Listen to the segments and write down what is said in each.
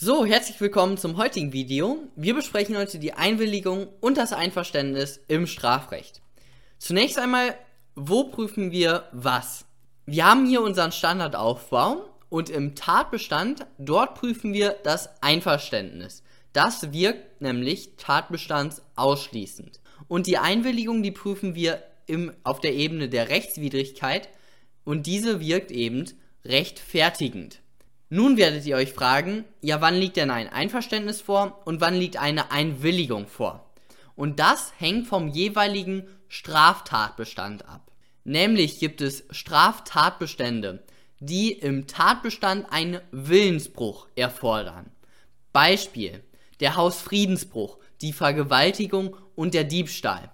So, herzlich willkommen zum heutigen Video. Wir besprechen heute die Einwilligung und das Einverständnis im Strafrecht. Zunächst einmal, wo prüfen wir was? Wir haben hier unseren Standardaufbau und im Tatbestand, dort prüfen wir das Einverständnis. Das wirkt nämlich tatbestandsausschließend. Und die Einwilligung, die prüfen wir im, auf der Ebene der Rechtswidrigkeit und diese wirkt eben rechtfertigend. Nun werdet ihr euch fragen, ja, wann liegt denn ein Einverständnis vor und wann liegt eine Einwilligung vor? Und das hängt vom jeweiligen Straftatbestand ab. Nämlich gibt es Straftatbestände, die im Tatbestand einen Willensbruch erfordern. Beispiel der Hausfriedensbruch, die Vergewaltigung und der Diebstahl.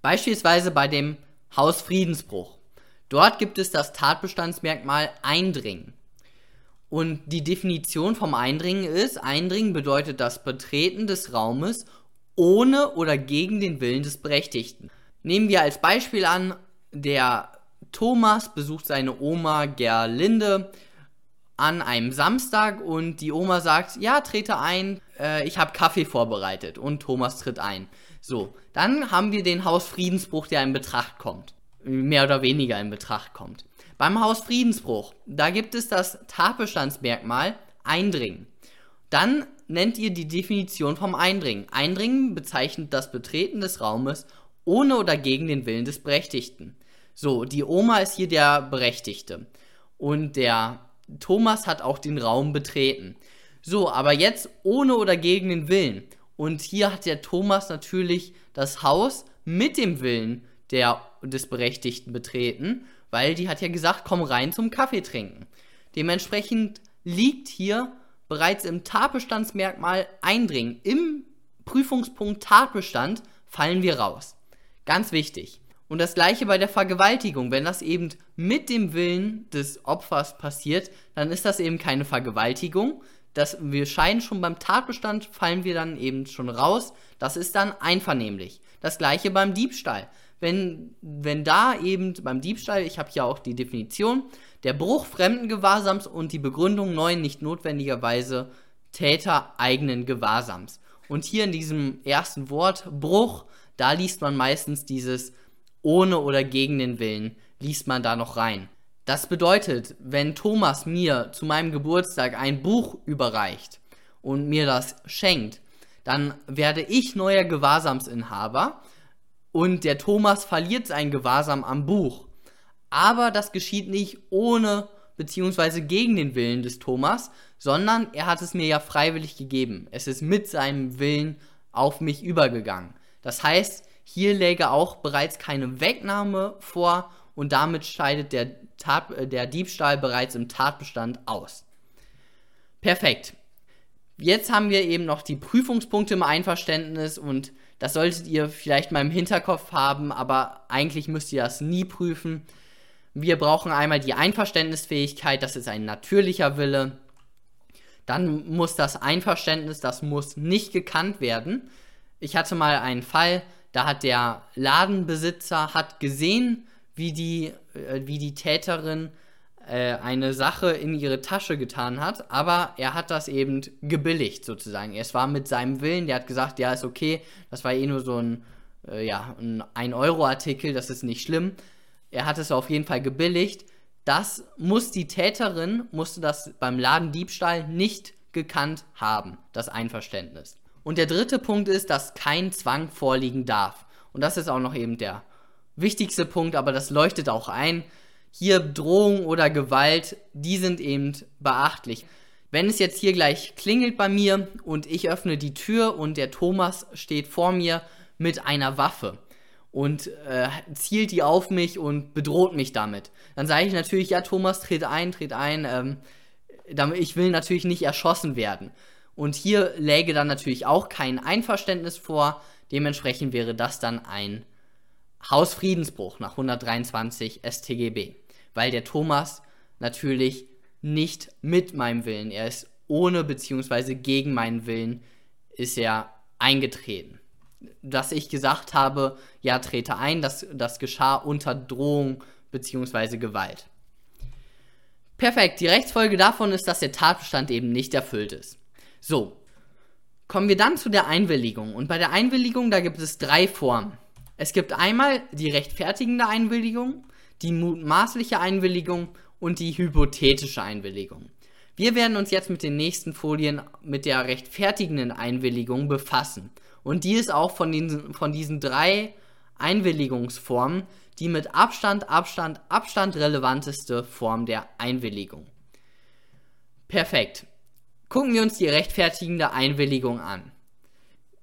Beispielsweise bei dem Hausfriedensbruch. Dort gibt es das Tatbestandsmerkmal Eindringen. Und die Definition vom Eindringen ist, Eindringen bedeutet das Betreten des Raumes ohne oder gegen den Willen des Berechtigten. Nehmen wir als Beispiel an, der Thomas besucht seine Oma Gerlinde an einem Samstag und die Oma sagt, ja, trete ein, äh, ich habe Kaffee vorbereitet und Thomas tritt ein. So, dann haben wir den Hausfriedensbruch, der in Betracht kommt. Mehr oder weniger in Betracht kommt. Beim Hausfriedensbruch, da gibt es das Tatbestandsmerkmal Eindringen. Dann nennt ihr die Definition vom Eindringen. Eindringen bezeichnet das Betreten des Raumes ohne oder gegen den Willen des Berechtigten. So, die Oma ist hier der Berechtigte. Und der Thomas hat auch den Raum betreten. So, aber jetzt ohne oder gegen den Willen. Und hier hat der Thomas natürlich das Haus mit dem Willen der, des Berechtigten betreten weil die hat ja gesagt, komm rein zum Kaffee trinken. Dementsprechend liegt hier bereits im Tatbestandsmerkmal Eindringen. Im Prüfungspunkt Tatbestand fallen wir raus. Ganz wichtig. Und das gleiche bei der Vergewaltigung. Wenn das eben mit dem Willen des Opfers passiert, dann ist das eben keine Vergewaltigung. Das, wir scheinen schon beim Tatbestand, fallen wir dann eben schon raus. Das ist dann einvernehmlich. Das gleiche beim Diebstahl wenn, wenn da eben beim Diebstahl, ich habe hier auch die Definition, der Bruch fremden Gewahrsams und die Begründung neuen nicht notwendigerweise Täter eigenen Gewahrsams. Und hier in diesem ersten Wort Bruch, da liest man meistens dieses ohne oder gegen den Willen, liest man da noch rein. Das bedeutet, wenn Thomas mir zu meinem Geburtstag ein Buch überreicht und mir das schenkt, dann werde ich neuer Gewahrsamsinhaber und der Thomas verliert sein Gewahrsam am Buch. Aber das geschieht nicht ohne bzw. gegen den Willen des Thomas, sondern er hat es mir ja freiwillig gegeben. Es ist mit seinem Willen auf mich übergegangen. Das heißt, hier läge auch bereits keine Wegnahme vor und damit scheidet der, Tat, äh, der Diebstahl bereits im Tatbestand aus. Perfekt. Jetzt haben wir eben noch die Prüfungspunkte im Einverständnis und das solltet ihr vielleicht mal im Hinterkopf haben, aber eigentlich müsst ihr das nie prüfen. Wir brauchen einmal die Einverständnisfähigkeit, das ist ein natürlicher Wille. Dann muss das Einverständnis, das muss nicht gekannt werden. Ich hatte mal einen Fall, da hat der Ladenbesitzer hat gesehen, wie die, äh, wie die Täterin eine Sache in ihre Tasche getan hat, aber er hat das eben gebilligt sozusagen. Es war mit seinem Willen, der hat gesagt, ja, ist okay, das war eh nur so ein, äh, ja, ein 1-Euro-Artikel, das ist nicht schlimm. Er hat es auf jeden Fall gebilligt. Das muss die Täterin, musste das beim Ladendiebstahl nicht gekannt haben, das Einverständnis. Und der dritte Punkt ist, dass kein Zwang vorliegen darf. Und das ist auch noch eben der wichtigste Punkt, aber das leuchtet auch ein hier Drohung oder Gewalt, die sind eben beachtlich. Wenn es jetzt hier gleich klingelt bei mir und ich öffne die Tür und der Thomas steht vor mir mit einer Waffe und äh, zielt die auf mich und bedroht mich damit, dann sage ich natürlich, ja Thomas, tritt ein, tritt ein, ähm, ich will natürlich nicht erschossen werden. Und hier läge dann natürlich auch kein Einverständnis vor, dementsprechend wäre das dann ein Hausfriedensbruch nach 123 StGB weil der Thomas natürlich nicht mit meinem Willen, er ist ohne bzw. gegen meinen Willen ist er eingetreten. Dass ich gesagt habe, ja, trete ein, das, das geschah unter Drohung bzw. Gewalt. Perfekt, die Rechtsfolge davon ist, dass der Tatbestand eben nicht erfüllt ist. So, kommen wir dann zu der Einwilligung. Und bei der Einwilligung, da gibt es drei Formen. Es gibt einmal die rechtfertigende Einwilligung, die mutmaßliche Einwilligung und die hypothetische Einwilligung. Wir werden uns jetzt mit den nächsten Folien mit der rechtfertigenden Einwilligung befassen. Und die ist auch von diesen, von diesen drei Einwilligungsformen die mit Abstand, Abstand, Abstand relevanteste Form der Einwilligung. Perfekt. Gucken wir uns die rechtfertigende Einwilligung an.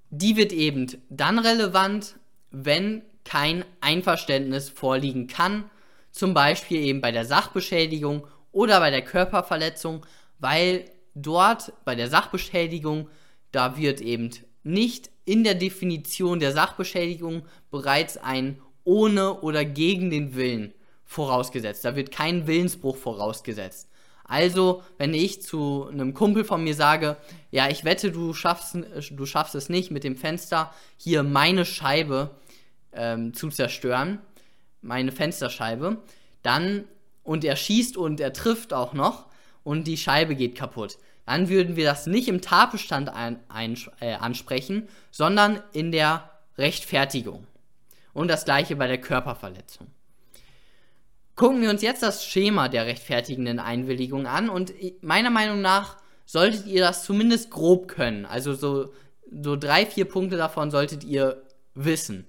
Die wird eben dann relevant, wenn kein Einverständnis vorliegen kann, zum Beispiel eben bei der Sachbeschädigung oder bei der Körperverletzung, weil dort bei der Sachbeschädigung, da wird eben nicht in der Definition der Sachbeschädigung bereits ein ohne oder gegen den Willen vorausgesetzt. Da wird kein Willensbruch vorausgesetzt. Also, wenn ich zu einem Kumpel von mir sage, ja, ich wette, du schaffst, du schaffst es nicht mit dem Fenster hier meine Scheibe ähm, zu zerstören, meine Fensterscheibe, dann und er schießt und er trifft auch noch und die Scheibe geht kaputt, dann würden wir das nicht im Tatbestand ein, ein, äh, ansprechen, sondern in der Rechtfertigung. Und das gleiche bei der Körperverletzung. Gucken wir uns jetzt das Schema der rechtfertigenden Einwilligung an und meiner Meinung nach solltet ihr das zumindest grob können. Also so, so drei, vier Punkte davon solltet ihr wissen.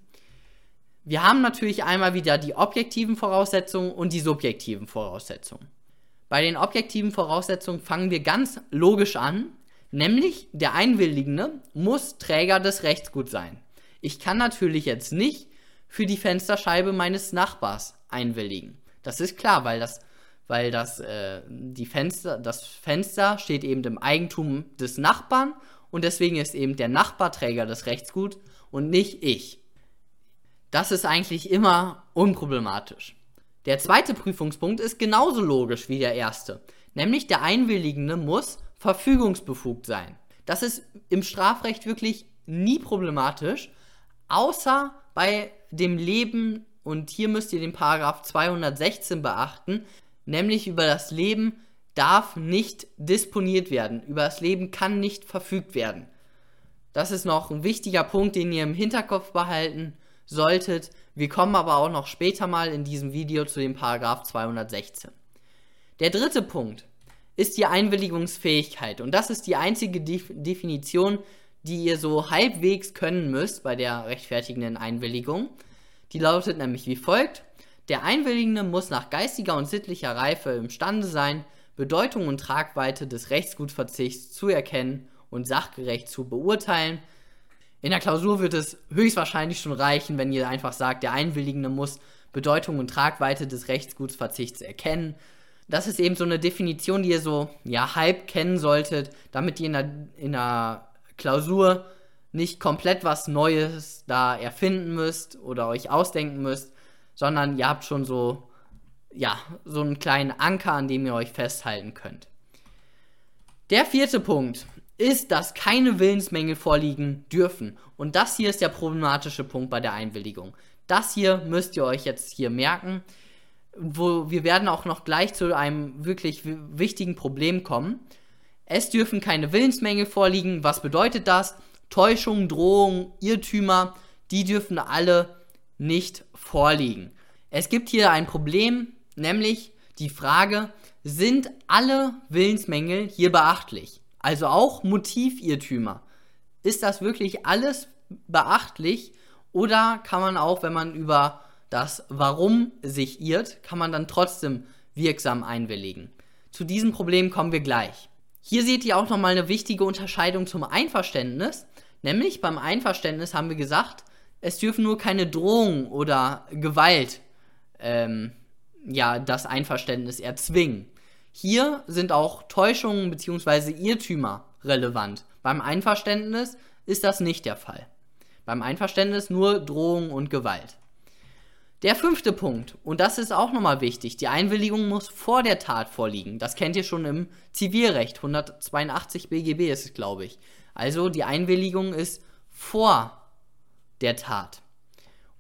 Wir haben natürlich einmal wieder die objektiven Voraussetzungen und die subjektiven Voraussetzungen. Bei den objektiven Voraussetzungen fangen wir ganz logisch an, nämlich der Einwilligende muss Träger des Rechtsguts sein. Ich kann natürlich jetzt nicht für die Fensterscheibe meines Nachbars einwilligen. Das ist klar, weil das, weil das, äh, die Fenster, das Fenster steht eben im Eigentum des Nachbarn und deswegen ist eben der Nachbar Träger des Rechtsguts und nicht ich. Das ist eigentlich immer unproblematisch. Der zweite Prüfungspunkt ist genauso logisch wie der erste, nämlich der Einwilligende muss verfügungsbefugt sein. Das ist im Strafrecht wirklich nie problematisch, außer bei dem Leben, und hier müsst ihr den Paragraph 216 beachten, nämlich über das Leben darf nicht disponiert werden, über das Leben kann nicht verfügt werden. Das ist noch ein wichtiger Punkt, den ihr im Hinterkopf behalten solltet. Wir kommen aber auch noch später mal in diesem Video zu dem Paragraph 216. Der dritte Punkt ist die Einwilligungsfähigkeit und das ist die einzige Def Definition, die ihr so halbwegs können müsst bei der rechtfertigenden Einwilligung. Die lautet nämlich wie folgt. Der Einwilligende muss nach geistiger und sittlicher Reife imstande sein, Bedeutung und Tragweite des Rechtsgutverzichts zu erkennen und sachgerecht zu beurteilen. In der Klausur wird es höchstwahrscheinlich schon reichen, wenn ihr einfach sagt, der Einwilligende muss Bedeutung und Tragweite des Rechtsgutsverzichts erkennen. Das ist eben so eine Definition, die ihr so ja halb kennen solltet, damit ihr in der, in der Klausur nicht komplett was Neues da erfinden müsst oder euch ausdenken müsst, sondern ihr habt schon so, ja, so einen kleinen Anker, an dem ihr euch festhalten könnt. Der vierte Punkt ist, dass keine Willensmängel vorliegen dürfen. Und das hier ist der problematische Punkt bei der Einwilligung. Das hier müsst ihr euch jetzt hier merken. Wo wir werden auch noch gleich zu einem wirklich wichtigen Problem kommen. Es dürfen keine Willensmängel vorliegen. Was bedeutet das? Täuschung, Drohung, Irrtümer, die dürfen alle nicht vorliegen. Es gibt hier ein Problem, nämlich die Frage, sind alle Willensmängel hier beachtlich? Also auch Motivirrtümer. Ist das wirklich alles beachtlich oder kann man auch, wenn man über das Warum sich irrt, kann man dann trotzdem wirksam einwilligen? Zu diesem Problem kommen wir gleich. Hier seht ihr auch nochmal eine wichtige Unterscheidung zum Einverständnis. Nämlich beim Einverständnis haben wir gesagt, es dürfen nur keine Drohung oder Gewalt ähm, ja, das Einverständnis erzwingen. Hier sind auch Täuschungen bzw. Irrtümer relevant. Beim Einverständnis ist das nicht der Fall. Beim Einverständnis nur Drohung und Gewalt. Der fünfte Punkt, und das ist auch nochmal wichtig, die Einwilligung muss vor der Tat vorliegen. Das kennt ihr schon im Zivilrecht, 182 BGB ist es, glaube ich. Also die Einwilligung ist vor der Tat.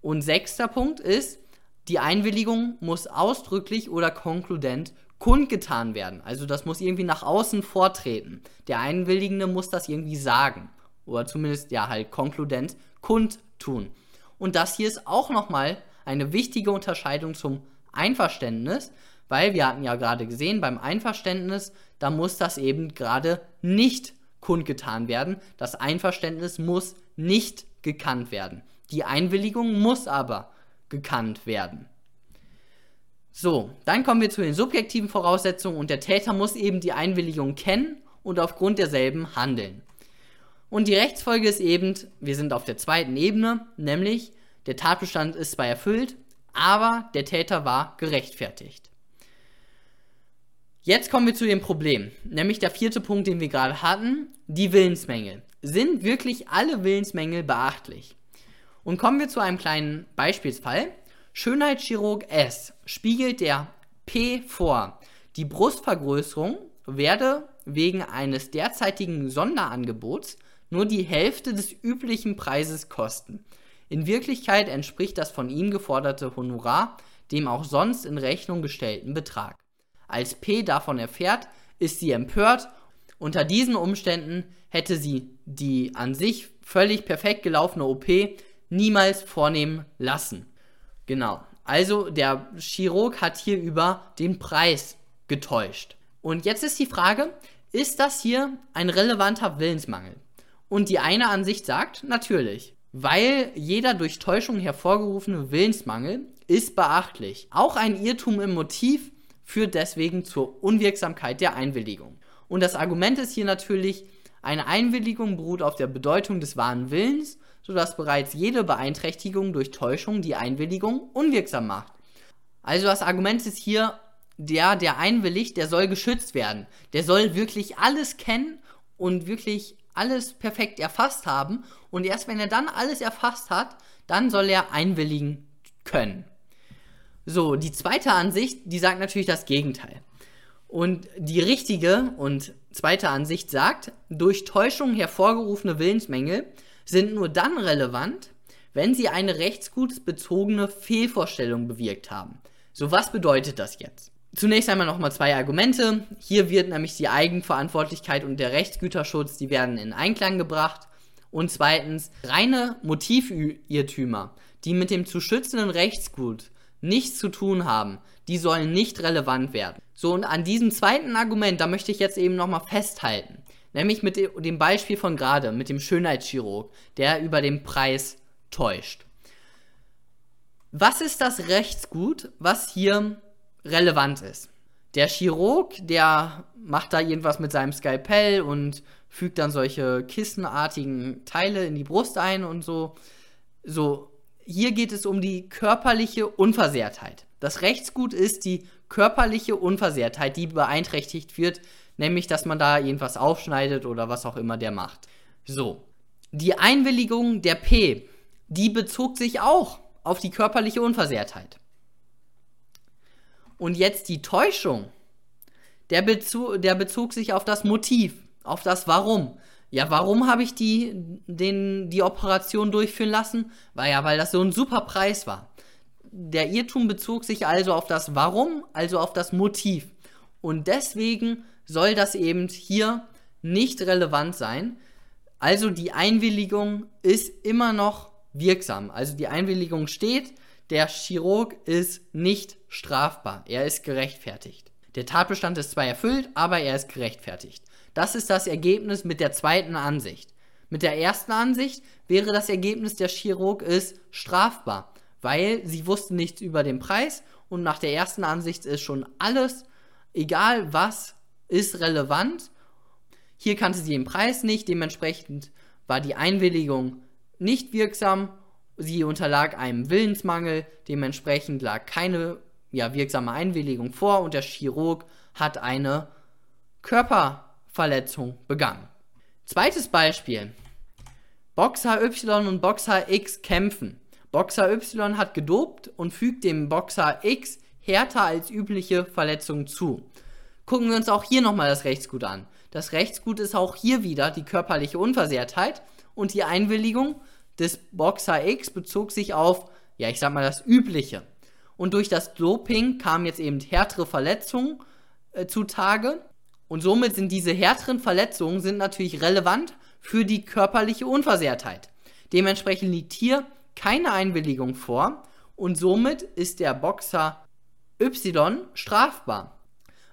Und sechster Punkt ist, die Einwilligung muss ausdrücklich oder konkludent kundgetan werden. Also das muss irgendwie nach außen vortreten. Der Einwilligende muss das irgendwie sagen. Oder zumindest ja halt konkludent kundtun. Und das hier ist auch nochmal eine wichtige Unterscheidung zum Einverständnis, weil wir hatten ja gerade gesehen, beim Einverständnis, da muss das eben gerade nicht kundgetan werden. Das Einverständnis muss nicht gekannt werden. Die Einwilligung muss aber gekannt werden. So, dann kommen wir zu den subjektiven Voraussetzungen und der Täter muss eben die Einwilligung kennen und aufgrund derselben handeln. Und die Rechtsfolge ist eben, wir sind auf der zweiten Ebene, nämlich der Tatbestand ist zwar erfüllt, aber der Täter war gerechtfertigt. Jetzt kommen wir zu dem Problem, nämlich der vierte Punkt, den wir gerade hatten, die Willensmängel. Sind wirklich alle Willensmängel beachtlich? Und kommen wir zu einem kleinen Beispielsfall. Schönheitschirurg S spiegelt der P vor. Die Brustvergrößerung werde wegen eines derzeitigen Sonderangebots nur die Hälfte des üblichen Preises kosten. In Wirklichkeit entspricht das von ihm geforderte Honorar dem auch sonst in Rechnung gestellten Betrag. Als P davon erfährt, ist sie empört. Unter diesen Umständen hätte sie die an sich völlig perfekt gelaufene OP niemals vornehmen lassen. Genau. Also der Chirurg hat hier über den Preis getäuscht. Und jetzt ist die Frage, ist das hier ein relevanter Willensmangel? Und die eine Ansicht sagt, natürlich. Weil jeder durch Täuschung hervorgerufene Willensmangel ist beachtlich. Auch ein Irrtum im Motiv führt deswegen zur Unwirksamkeit der Einwilligung. Und das Argument ist hier natürlich, eine Einwilligung beruht auf der Bedeutung des wahren Willens, sodass bereits jede Beeinträchtigung durch Täuschung die Einwilligung unwirksam macht. Also das Argument ist hier, der, der einwilligt, der soll geschützt werden. Der soll wirklich alles kennen und wirklich alles perfekt erfasst haben. Und erst wenn er dann alles erfasst hat, dann soll er einwilligen können. So, die zweite Ansicht, die sagt natürlich das Gegenteil. Und die richtige und zweite Ansicht sagt, durch Täuschung hervorgerufene Willensmängel sind nur dann relevant, wenn sie eine rechtsgutsbezogene Fehlvorstellung bewirkt haben. So, was bedeutet das jetzt? Zunächst einmal nochmal zwei Argumente. Hier wird nämlich die Eigenverantwortlichkeit und der Rechtsgüterschutz, die werden in Einklang gebracht. Und zweitens, reine Motivirrtümer, die mit dem zu schützenden Rechtsgut nichts zu tun haben, die sollen nicht relevant werden. So, und an diesem zweiten Argument, da möchte ich jetzt eben nochmal festhalten. Nämlich mit dem Beispiel von gerade, mit dem Schönheitschirurg, der über den Preis täuscht. Was ist das Rechtsgut, was hier relevant ist? Der Chirurg, der macht da irgendwas mit seinem Skalpell und fügt dann solche kissenartigen Teile in die Brust ein und so. So, hier geht es um die körperliche Unversehrtheit. Das Rechtsgut ist die körperliche Unversehrtheit, die beeinträchtigt wird, nämlich dass man da irgendwas aufschneidet oder was auch immer der macht. So, die Einwilligung der P, die bezog sich auch auf die körperliche Unversehrtheit. Und jetzt die Täuschung, der, Bezu der bezog sich auf das Motiv, auf das Warum. Ja, warum habe ich die, den, die Operation durchführen lassen? Weil ja, weil das so ein super Preis war. Der Irrtum bezog sich also auf das Warum, also auf das Motiv. Und deswegen soll das eben hier nicht relevant sein. Also die Einwilligung ist immer noch wirksam. Also die Einwilligung steht, der Chirurg ist nicht strafbar. Er ist gerechtfertigt. Der Tatbestand ist zwar erfüllt, aber er ist gerechtfertigt. Das ist das Ergebnis mit der zweiten Ansicht. Mit der ersten Ansicht wäre das Ergebnis, der Chirurg ist strafbar, weil sie wussten nichts über den Preis und nach der ersten Ansicht ist schon alles, egal was, ist relevant. Hier kannte sie den Preis nicht, dementsprechend war die Einwilligung nicht wirksam. Sie unterlag einem Willensmangel, dementsprechend lag keine ja, wirksame Einwilligung vor und der Chirurg hat eine Körperverletzung begangen. Zweites Beispiel. Boxer Y und Boxer X kämpfen. Boxer Y hat gedopt und fügt dem Boxer X härter als übliche Verletzungen zu. Gucken wir uns auch hier nochmal das Rechtsgut an. Das Rechtsgut ist auch hier wieder die körperliche Unversehrtheit und die Einwilligung des Boxer X bezog sich auf, ja, ich sag mal, das Übliche. Und durch das Doping kamen jetzt eben härtere Verletzungen äh, zutage. Und somit sind diese härteren Verletzungen sind natürlich relevant für die körperliche Unversehrtheit. Dementsprechend liegt hier keine Einwilligung vor und somit ist der Boxer Y strafbar,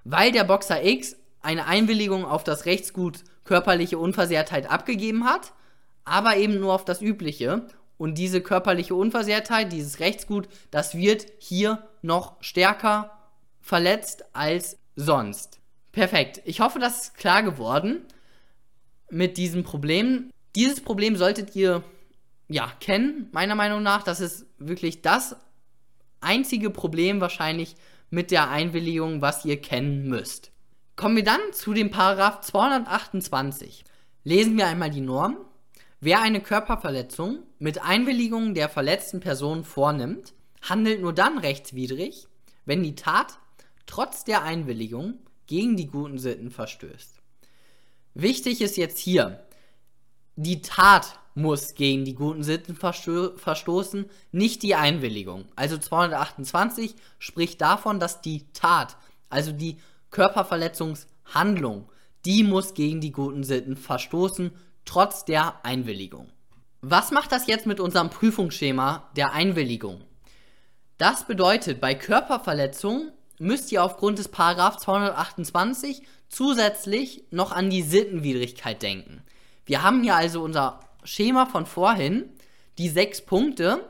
weil der Boxer X eine Einwilligung auf das Rechtsgut körperliche Unversehrtheit abgegeben hat, aber eben nur auf das Übliche. Und diese körperliche Unversehrtheit, dieses Rechtsgut, das wird hier noch stärker verletzt als sonst. Perfekt. Ich hoffe, das ist klar geworden mit diesem Problem. Dieses Problem solltet ihr ja kennen, meiner Meinung nach. Das ist wirklich das einzige Problem wahrscheinlich mit der Einwilligung, was ihr kennen müsst. Kommen wir dann zu dem Paragraph 228. Lesen wir einmal die Norm. Wer eine Körperverletzung mit Einwilligung der verletzten Person vornimmt, handelt nur dann rechtswidrig, wenn die Tat trotz der Einwilligung gegen die guten Sitten verstößt. Wichtig ist jetzt hier, die Tat muss gegen die guten Sitten versto verstoßen, nicht die Einwilligung. Also 228 spricht davon, dass die Tat, also die Körperverletzungshandlung, die muss gegen die guten Sitten verstoßen, trotz der Einwilligung. Was macht das jetzt mit unserem Prüfungsschema der Einwilligung? Das bedeutet, bei Körperverletzung müsst ihr aufgrund des Paragraph 228 zusätzlich noch an die Sittenwidrigkeit denken. Wir haben hier also unser Schema von vorhin, die sechs Punkte.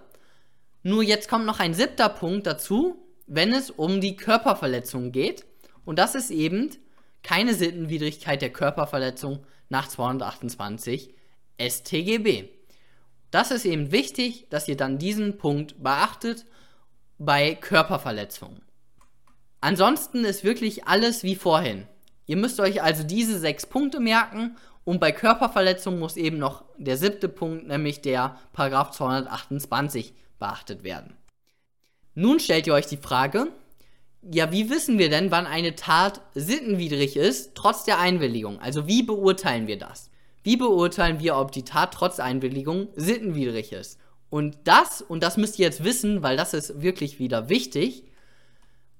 Nur jetzt kommt noch ein siebter Punkt dazu, wenn es um die Körperverletzung geht. Und das ist eben keine Sittenwidrigkeit der Körperverletzung nach 228 StGB. Das ist eben wichtig, dass ihr dann diesen Punkt beachtet bei Körperverletzungen. Ansonsten ist wirklich alles wie vorhin. Ihr müsst euch also diese sechs Punkte merken und bei Körperverletzung muss eben noch der siebte Punkt, nämlich der Paragraph 228, beachtet werden. Nun stellt ihr euch die Frage, ja, wie wissen wir denn, wann eine Tat sittenwidrig ist, trotz der Einwilligung? Also wie beurteilen wir das? Wie beurteilen wir, ob die Tat trotz Einwilligung sittenwidrig ist? Und das, und das müsst ihr jetzt wissen, weil das ist wirklich wieder wichtig,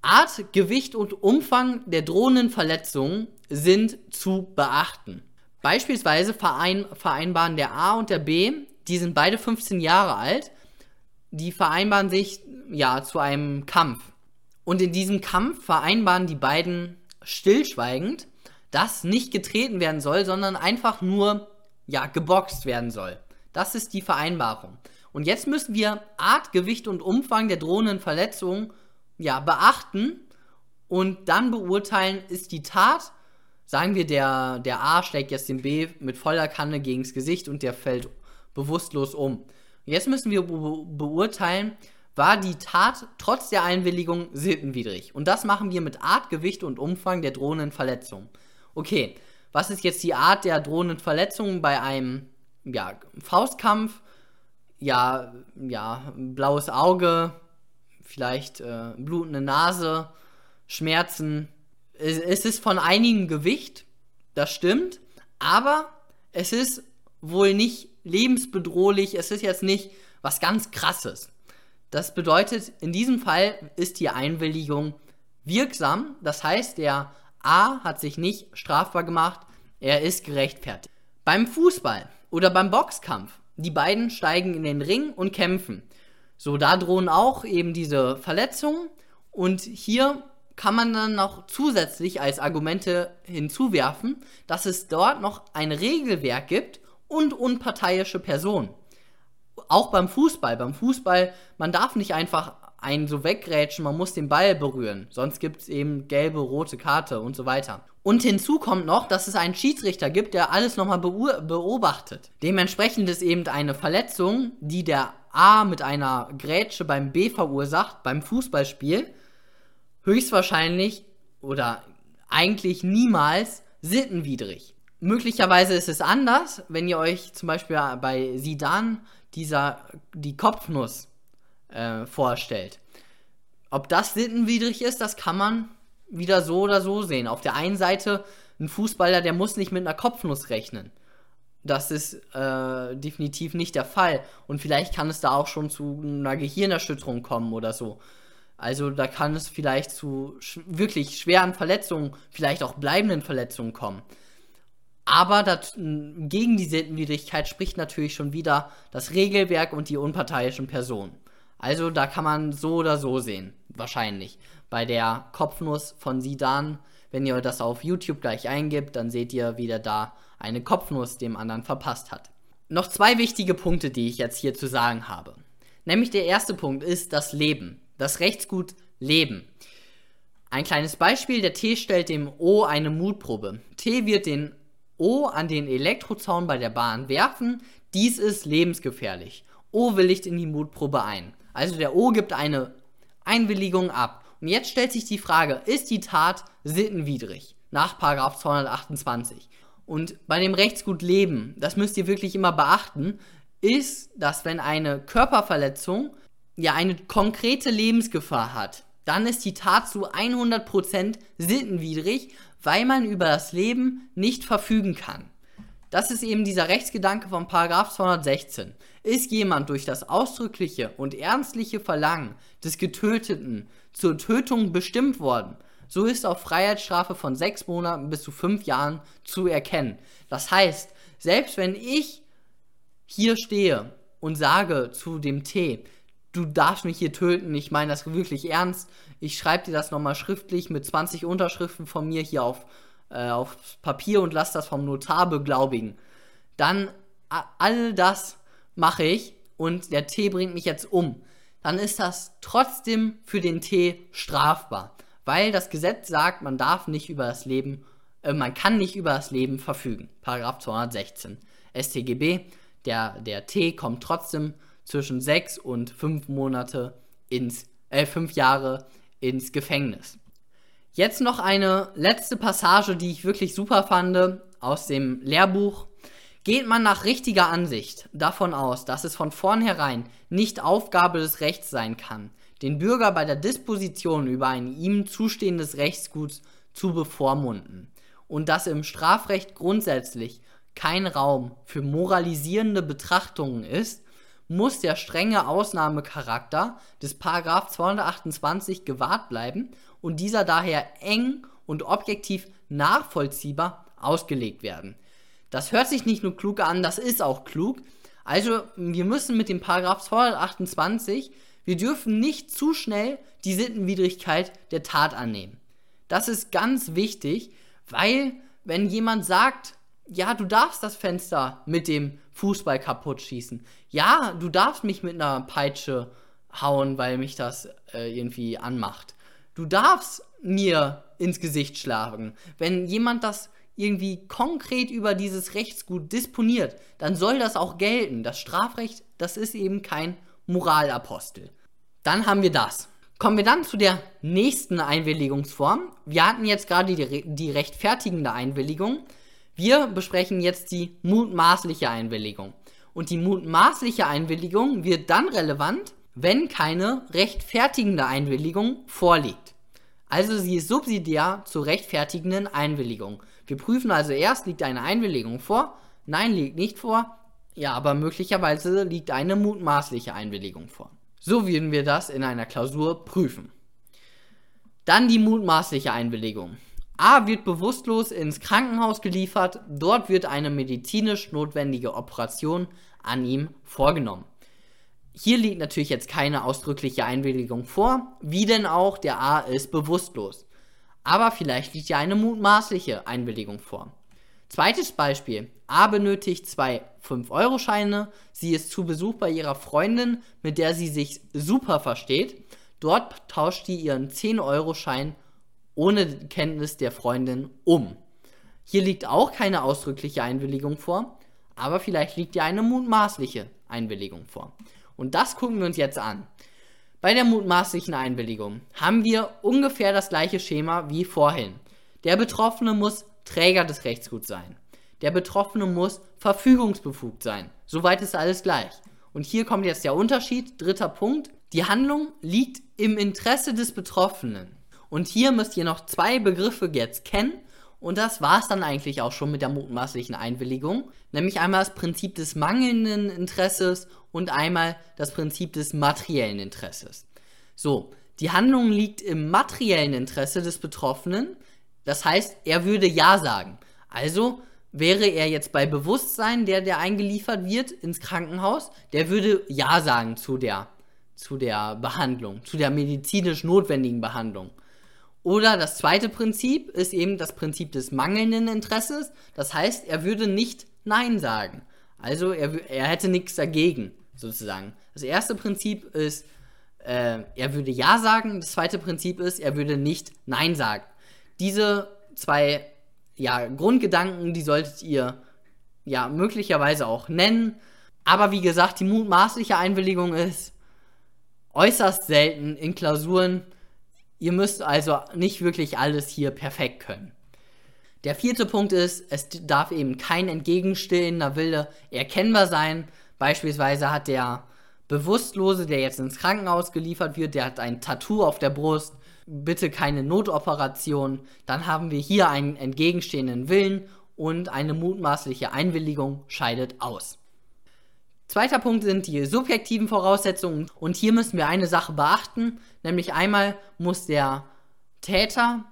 Art, Gewicht und Umfang der drohenden Verletzungen sind zu beachten. Beispielsweise verein, vereinbaren der A und der B, die sind beide 15 Jahre alt, die vereinbaren sich ja zu einem Kampf. Und in diesem Kampf vereinbaren die beiden stillschweigend, dass nicht getreten werden soll, sondern einfach nur ja geboxt werden soll. Das ist die Vereinbarung. Und jetzt müssen wir Art, Gewicht und Umfang der drohenden Verletzung ja beachten und dann beurteilen, ist die Tat Sagen wir, der, der A schlägt jetzt den B mit voller Kanne gegens Gesicht und der fällt bewusstlos um. Jetzt müssen wir be beurteilen, war die Tat trotz der Einwilligung sittenwidrig. Und das machen wir mit Art, Gewicht und Umfang der drohenden Verletzung. Okay, was ist jetzt die Art der drohenden Verletzung bei einem ja, Faustkampf? Ja, ja, blaues Auge, vielleicht äh, blutende Nase, Schmerzen, es ist von einigem Gewicht, das stimmt, aber es ist wohl nicht lebensbedrohlich, es ist jetzt nicht was ganz krasses. Das bedeutet, in diesem Fall ist die Einwilligung wirksam, das heißt, der A hat sich nicht strafbar gemacht, er ist gerechtfertigt. Beim Fußball oder beim Boxkampf, die beiden steigen in den Ring und kämpfen. So, da drohen auch eben diese Verletzungen und hier kann man dann noch zusätzlich als Argumente hinzuwerfen, dass es dort noch ein Regelwerk gibt und unparteiische Personen. Auch beim Fußball. Beim Fußball, man darf nicht einfach einen so weggrätschen, man muss den Ball berühren. Sonst gibt es eben gelbe, rote Karte und so weiter. Und hinzu kommt noch, dass es einen Schiedsrichter gibt, der alles nochmal beobachtet. Dementsprechend ist eben eine Verletzung, die der A mit einer Grätsche beim B verursacht, beim Fußballspiel, höchstwahrscheinlich oder eigentlich niemals sittenwidrig. Möglicherweise ist es anders, wenn ihr euch zum Beispiel bei Sidan dieser, die Kopfnuss äh, vorstellt. Ob das sittenwidrig ist, das kann man wieder so oder so sehen. Auf der einen Seite, ein Fußballer, der muss nicht mit einer Kopfnuss rechnen. Das ist äh, definitiv nicht der Fall. Und vielleicht kann es da auch schon zu einer Gehirnerschütterung kommen oder so. Also da kann es vielleicht zu sch wirklich schweren Verletzungen, vielleicht auch bleibenden Verletzungen kommen. Aber das, gegen die Sittenwidrigkeit spricht natürlich schon wieder das Regelwerk und die unparteiischen Personen. Also da kann man so oder so sehen, wahrscheinlich. Bei der Kopfnuss von Sidan, wenn ihr das auf YouTube gleich eingibt, dann seht ihr, wie der da eine Kopfnuss dem anderen verpasst hat. Noch zwei wichtige Punkte, die ich jetzt hier zu sagen habe. Nämlich der erste Punkt ist das Leben, das Rechtsgut Leben. Ein kleines Beispiel, der T stellt dem O eine Mutprobe. T wird den O an den Elektrozaun bei der Bahn werfen, dies ist lebensgefährlich. O willigt in die Mutprobe ein. Also der O gibt eine Einwilligung ab. Und jetzt stellt sich die Frage, ist die Tat sittenwidrig nach 228? Und bei dem Rechtsgut Leben, das müsst ihr wirklich immer beachten, ist, dass wenn eine Körperverletzung ja eine konkrete Lebensgefahr hat, dann ist die Tat zu 100% sittenwidrig, weil man über das Leben nicht verfügen kann. Das ist eben dieser Rechtsgedanke von 216. Ist jemand durch das ausdrückliche und ernstliche Verlangen des Getöteten zur Tötung bestimmt worden, so ist auf Freiheitsstrafe von sechs Monaten bis zu fünf Jahren zu erkennen. Das heißt, selbst wenn ich hier stehe und sage zu dem T, du darfst mich hier töten, ich meine das wirklich ernst, ich schreibe dir das nochmal schriftlich mit 20 Unterschriften von mir hier auf, äh, auf Papier und lass das vom Notar beglaubigen. Dann all das mache ich und der T bringt mich jetzt um. Dann ist das trotzdem für den T strafbar, weil das Gesetz sagt, man darf nicht über das Leben, äh, man kann nicht über das Leben verfügen. Paragraph 216 StGB der, der T kommt trotzdem zwischen sechs und fünf Monate ins, äh, fünf Jahre ins Gefängnis. Jetzt noch eine letzte Passage, die ich wirklich super fand aus dem Lehrbuch. Geht man nach richtiger Ansicht davon aus, dass es von vornherein nicht Aufgabe des Rechts sein kann, den Bürger bei der Disposition über ein ihm zustehendes Rechtsgut zu bevormunden und dass im Strafrecht grundsätzlich kein Raum für moralisierende Betrachtungen ist, muss der strenge Ausnahmecharakter des Paragraph 228 gewahrt bleiben und dieser daher eng und objektiv nachvollziehbar ausgelegt werden. Das hört sich nicht nur klug an, das ist auch klug. Also wir müssen mit dem Paragraph 228, wir dürfen nicht zu schnell die Sittenwidrigkeit der Tat annehmen. Das ist ganz wichtig, weil wenn jemand sagt, ja, du darfst das Fenster mit dem Fußball kaputt schießen. Ja, du darfst mich mit einer Peitsche hauen, weil mich das äh, irgendwie anmacht. Du darfst mir ins Gesicht schlagen. Wenn jemand das irgendwie konkret über dieses Rechtsgut disponiert, dann soll das auch gelten. Das Strafrecht, das ist eben kein Moralapostel. Dann haben wir das. Kommen wir dann zu der nächsten Einwilligungsform. Wir hatten jetzt gerade die, die rechtfertigende Einwilligung. Wir besprechen jetzt die mutmaßliche Einwilligung. Und die mutmaßliche Einwilligung wird dann relevant, wenn keine rechtfertigende Einwilligung vorliegt. Also sie ist subsidiär zur rechtfertigenden Einwilligung. Wir prüfen also erst, liegt eine Einwilligung vor? Nein, liegt nicht vor. Ja, aber möglicherweise liegt eine mutmaßliche Einwilligung vor. So würden wir das in einer Klausur prüfen. Dann die mutmaßliche Einwilligung. A wird bewusstlos ins Krankenhaus geliefert, dort wird eine medizinisch notwendige Operation an ihm vorgenommen. Hier liegt natürlich jetzt keine ausdrückliche Einwilligung vor, wie denn auch der A ist bewusstlos. Aber vielleicht liegt ja eine mutmaßliche Einwilligung vor. Zweites Beispiel. A benötigt zwei 5-Euro-Scheine. Sie ist zu Besuch bei ihrer Freundin, mit der sie sich super versteht. Dort tauscht sie ihren 10-Euro-Schein ohne Kenntnis der Freundin um. Hier liegt auch keine ausdrückliche Einwilligung vor, aber vielleicht liegt ja eine mutmaßliche Einwilligung vor. Und das gucken wir uns jetzt an. Bei der mutmaßlichen Einwilligung haben wir ungefähr das gleiche Schema wie vorhin. Der Betroffene muss Träger des Rechtsguts sein. Der Betroffene muss verfügungsbefugt sein. Soweit ist alles gleich. Und hier kommt jetzt der Unterschied. Dritter Punkt. Die Handlung liegt im Interesse des Betroffenen. Und hier müsst ihr noch zwei Begriffe jetzt kennen. Und das war es dann eigentlich auch schon mit der mutmaßlichen Einwilligung. Nämlich einmal das Prinzip des mangelnden Interesses und einmal das Prinzip des materiellen Interesses. So, Die Handlung liegt im materiellen Interesse des Betroffenen. Das heißt, er würde Ja sagen. Also wäre er jetzt bei Bewusstsein, der, der eingeliefert wird ins Krankenhaus, der würde Ja sagen zu der, zu der Behandlung, zu der medizinisch notwendigen Behandlung. Oder das zweite Prinzip ist eben das Prinzip des mangelnden Interesses. Das heißt, er würde nicht Nein sagen. Also er, er hätte nichts dagegen, sozusagen. Das erste Prinzip ist, äh, er würde Ja sagen. Das zweite Prinzip ist, er würde nicht Nein sagen. Diese zwei ja, Grundgedanken, die solltet ihr ja möglicherweise auch nennen. Aber wie gesagt, die mutmaßliche Einwilligung ist äußerst selten in Klausuren. Ihr müsst also nicht wirklich alles hier perfekt können. Der vierte Punkt ist, es darf eben kein entgegenstehender Wille erkennbar sein. Beispielsweise hat der Bewusstlose, der jetzt ins Krankenhaus geliefert wird, der hat ein Tattoo auf der Brust, bitte keine Notoperation. Dann haben wir hier einen entgegenstehenden Willen und eine mutmaßliche Einwilligung scheidet aus. Zweiter Punkt sind die subjektiven Voraussetzungen und hier müssen wir eine Sache beachten, nämlich einmal muss der Täter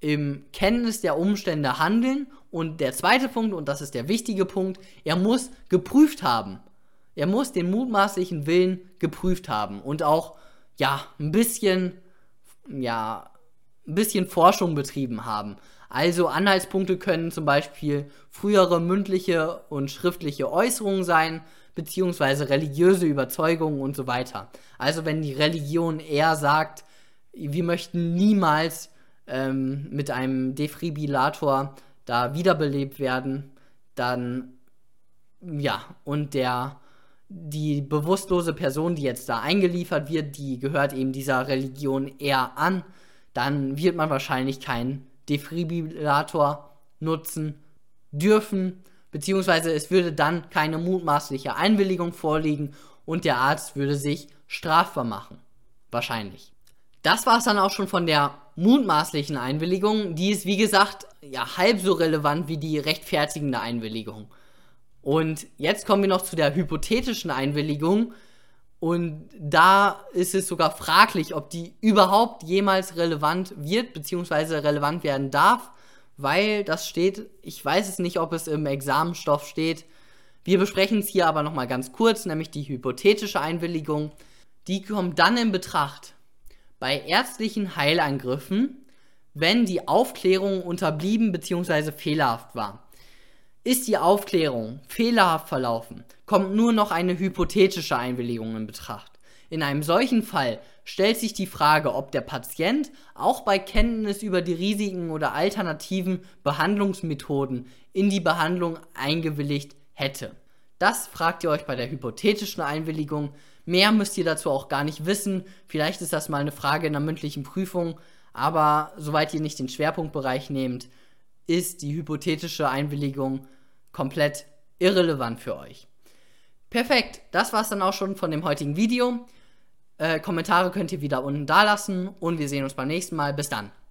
im Kenntnis der Umstände handeln. Und der zweite Punkt, und das ist der wichtige Punkt, er muss geprüft haben. Er muss den mutmaßlichen Willen geprüft haben und auch, ja, ein bisschen, ja, ein bisschen Forschung betrieben haben. Also Anhaltspunkte können zum Beispiel frühere mündliche und schriftliche Äußerungen sein, beziehungsweise religiöse Überzeugungen und so weiter. Also wenn die Religion eher sagt, wir möchten niemals ähm, mit einem Defibrillator da wiederbelebt werden, dann ja, und der die bewusstlose Person, die jetzt da eingeliefert wird, die gehört eben dieser Religion eher an, dann wird man wahrscheinlich keinen Defibrillator nutzen dürfen, beziehungsweise es würde dann keine mutmaßliche Einwilligung vorliegen und der Arzt würde sich strafbar machen. Wahrscheinlich. Das war es dann auch schon von der mutmaßlichen Einwilligung. Die ist, wie gesagt, ja, halb so relevant wie die rechtfertigende Einwilligung. Und jetzt kommen wir noch zu der hypothetischen Einwilligung. Und da ist es sogar fraglich, ob die überhaupt jemals relevant wird, beziehungsweise relevant werden darf, weil das steht, ich weiß es nicht, ob es im Examenstoff steht. Wir besprechen es hier aber nochmal ganz kurz, nämlich die hypothetische Einwilligung. Die kommt dann in Betracht, bei ärztlichen Heilangriffen, wenn die Aufklärung unterblieben bzw. fehlerhaft war. Ist die Aufklärung fehlerhaft verlaufen, kommt nur noch eine hypothetische Einwilligung in Betracht. In einem solchen Fall stellt sich die Frage, ob der Patient auch bei Kenntnis über die Risiken oder alternativen Behandlungsmethoden in die Behandlung eingewilligt hätte. Das fragt ihr euch bei der hypothetischen Einwilligung. Mehr müsst ihr dazu auch gar nicht wissen. Vielleicht ist das mal eine Frage in der mündlichen Prüfung, aber soweit ihr nicht den Schwerpunktbereich nehmt, ist die hypothetische Einwilligung komplett irrelevant für euch. Perfekt, das war es dann auch schon von dem heutigen Video. Äh, Kommentare könnt ihr wieder unten da lassen und wir sehen uns beim nächsten Mal. Bis dann.